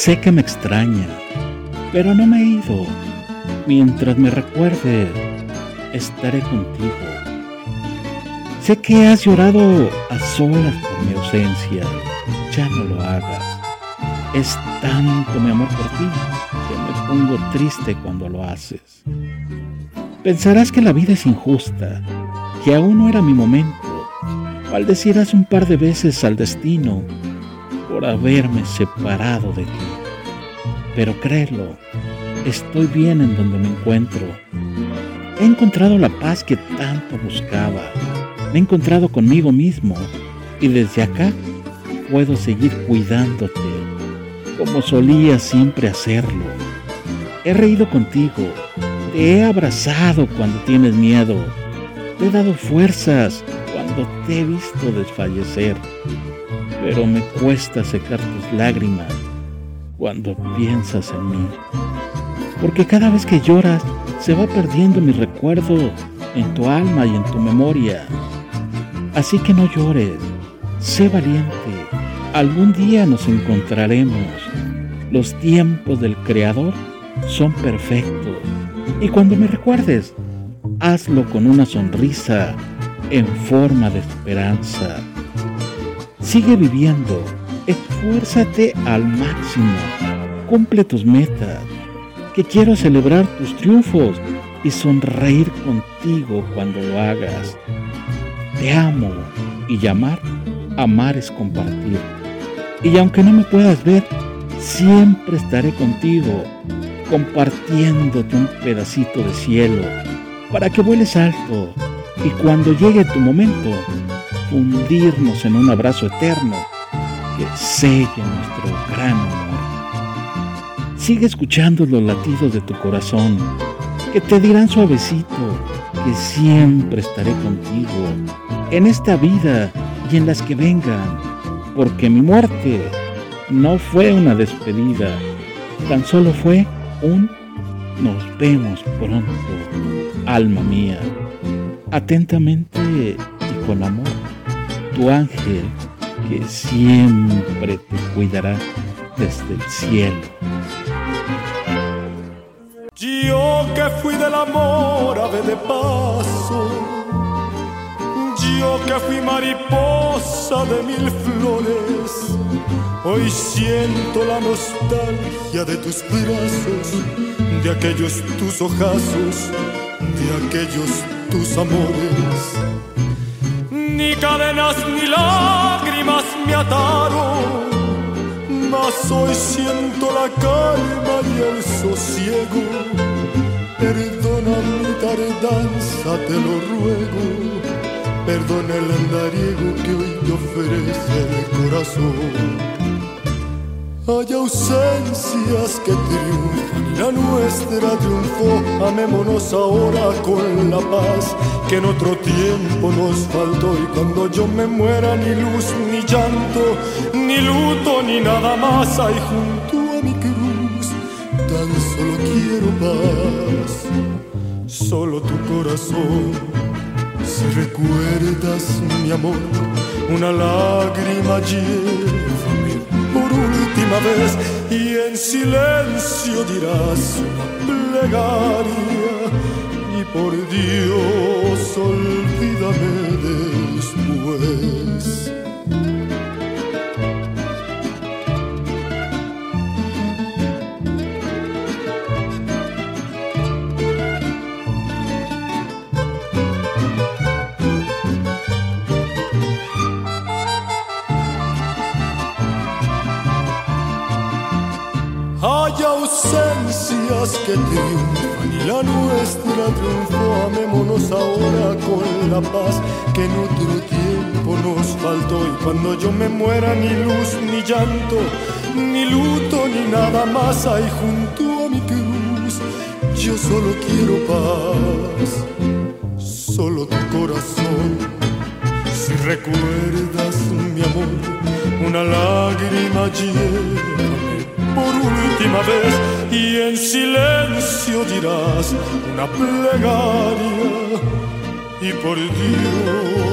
Sé que me extraña, pero no me he ido. Mientras me recuerde, estaré contigo. Sé que has llorado a solas por mi ausencia. Ya no lo hagas. Es tanto mi amor por ti que me pongo triste cuando lo haces. Pensarás que la vida es injusta, que aún no era mi momento. Maldecirás un par de veces al destino por haberme separado de ti. Pero créelo, estoy bien en donde me encuentro. He encontrado la paz que tanto buscaba. Me he encontrado conmigo mismo y desde acá puedo seguir cuidándote como solía siempre hacerlo. He reído contigo, te he abrazado cuando tienes miedo, te he dado fuerzas cuando te he visto desfallecer, pero me cuesta secar tus lágrimas cuando piensas en mí, porque cada vez que lloras se va perdiendo mi recuerdo en tu alma y en tu memoria. Así que no llores, sé valiente, algún día nos encontraremos. Los tiempos del Creador son perfectos. Y cuando me recuerdes, hazlo con una sonrisa en forma de esperanza. Sigue viviendo, esfuérzate al máximo, cumple tus metas, que quiero celebrar tus triunfos y sonreír contigo cuando lo hagas. Te amo y llamar, amar es compartir. Y aunque no me puedas ver, siempre estaré contigo, compartiéndote un pedacito de cielo, para que vueles alto y cuando llegue tu momento, fundirnos en un abrazo eterno que selle nuestro gran amor. Sigue escuchando los latidos de tu corazón, que te dirán suavecito que siempre estaré contigo en esta vida y en las que vengan, porque mi muerte no fue una despedida, tan solo fue un nos vemos pronto, alma mía. Atentamente y con amor, tu ángel que siempre te cuidará desde el cielo. Yo que fui del amor ave de paso, yo que fui mariposa de mil flores Hoy siento la nostalgia de tus brazos, de aquellos tus ojazos, de aquellos tus amores. Ni cadenas ni lágrimas me ataron, mas hoy siento la calma y el sosiego. Perdona mi tardanza, te lo ruego. Perdona el andariego que hoy te ofrece el corazón. Hay ausencias que triunfan la nuestra triunfó. Amémonos ahora con la paz que en otro tiempo nos faltó. Y cuando yo me muera, ni luz, ni llanto, ni luto, ni nada más hay junto a mi cruz. Tan solo quiero paz, solo tu corazón. Si recuerdas mi amor, una lágrima por última vez y en silencio dirás una plegaria y por Dios olvídame Hay ausencias que triunfan y la nuestra triunfó. Amémonos ahora con la paz que en otro tiempo nos faltó. Y cuando yo me muera, ni luz, ni llanto, ni luto, ni nada más hay junto a mi cruz. Yo solo quiero paz, solo tu corazón. Si recuerdas mi amor, una lágrima llévame por última vez y en silencio dirás una plegaria y por Dios